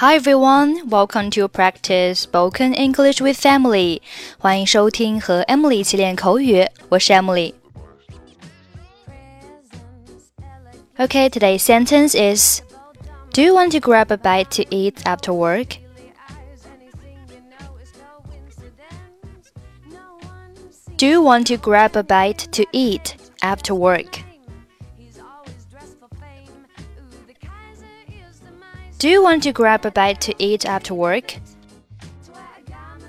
Hi everyone, welcome to practice spoken English with Emily. 欢迎收听和 Emily 一起练口语，我是 Emily。Okay, today's sentence is Do you want to grab a bite to eat after work? Do you want to grab a bite to eat after work? Do you want to grab a bite to eat after work?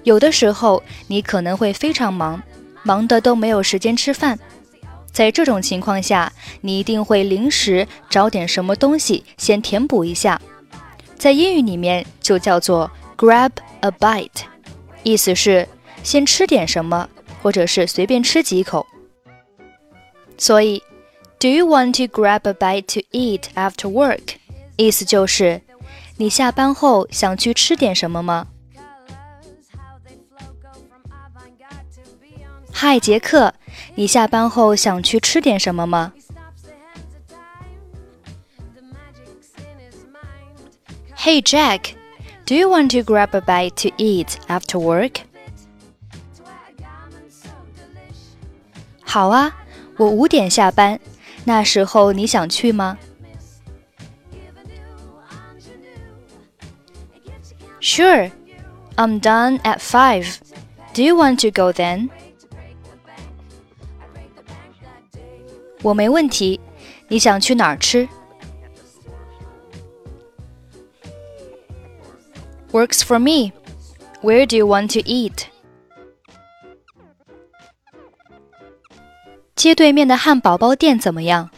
有的时候你可能会非常忙，忙的都没有时间吃饭。在这种情况下，你一定会临时找点什么东西先填补一下。在英语里面就叫做 grab a bite，意思是先吃点什么，或者是随便吃几口。所以，Do you want to grab a bite to eat after work？意思就是你下班后想去吃点什么吗？嗨，杰克，你下班后想去吃点什么吗？Hey Jack, do you want to grab a bite to eat after work? 好啊，我五点下班，那时候你想去吗 ？Sure, I'm done at 5. Do you want to go then? 我没问题，你想去哪儿吃？Works for me. Where do you want to eat? 街对面的汉堡包店怎么样？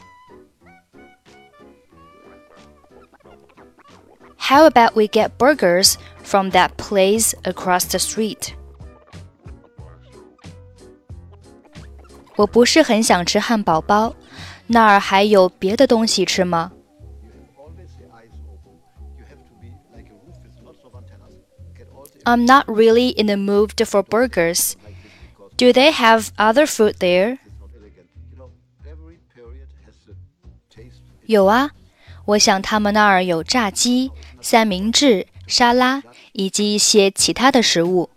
How about we get burgers from that place across the street. 我不是很想吃汉堡包，那儿还有别的东西吃吗？I'm not really in the mood for burgers. Do they have other food there? 有啊，我想他们那儿有炸鸡、三明治、 沙拉以及一些其他的食物。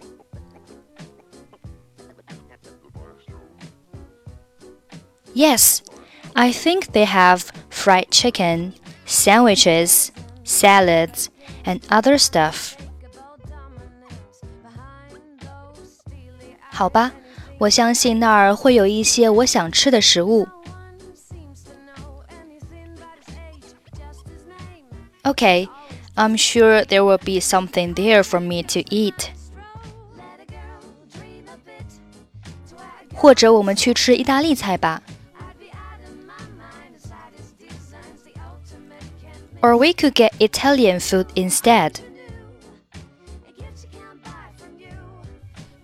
Yes, I think they have fried chicken, sandwiches, salads, and other stuff. 好吧，我相信那儿会有一些我想吃的食物。Okay, I'm sure there will be something there for me to eat. 或者我们去吃意大利菜吧。Or we could get Italian food instead.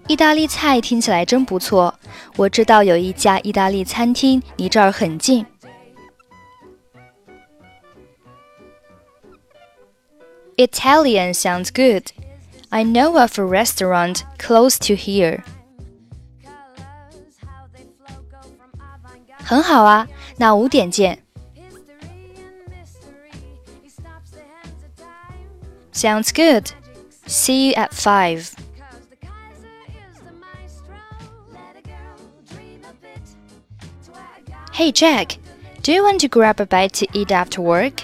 意大利菜听起来真不错，我知道有一家意大利餐厅离这儿很近。 Italian sounds good. I know of a restaurant close to here. 很好啊，那五点见。Sounds good. See you at five. Hey Jack, do you want to grab a bite to eat after work?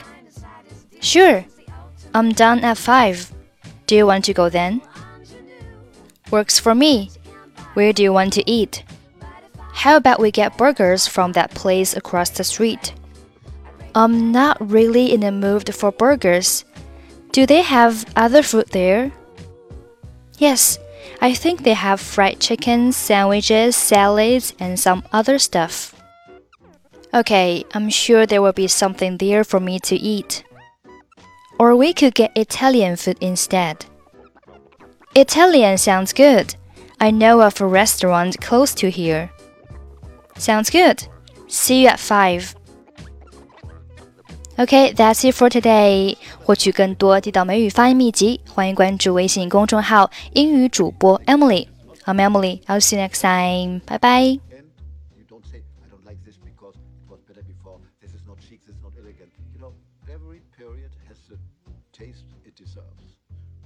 Sure. I'm done at 5. Do you want to go then? Works for me. Where do you want to eat? How about we get burgers from that place across the street? I'm not really in the mood for burgers. Do they have other food there? Yes, I think they have fried chicken, sandwiches, salads, and some other stuff. Okay, I'm sure there will be something there for me to eat. Or we could get Italian food instead. Italian sounds good. I know of a restaurant close to here. Sounds good. See you at 5. Okay, that's it for today. 获取更多地道美语发音秘籍，欢迎关注微信公众号“英语主播 Emily”。I'm Emily. I'll see you next time. Bye bye. Taste it deserves.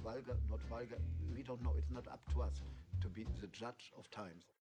Vulgar, not vulgar, we don't know. It's not up to us to be the judge of times.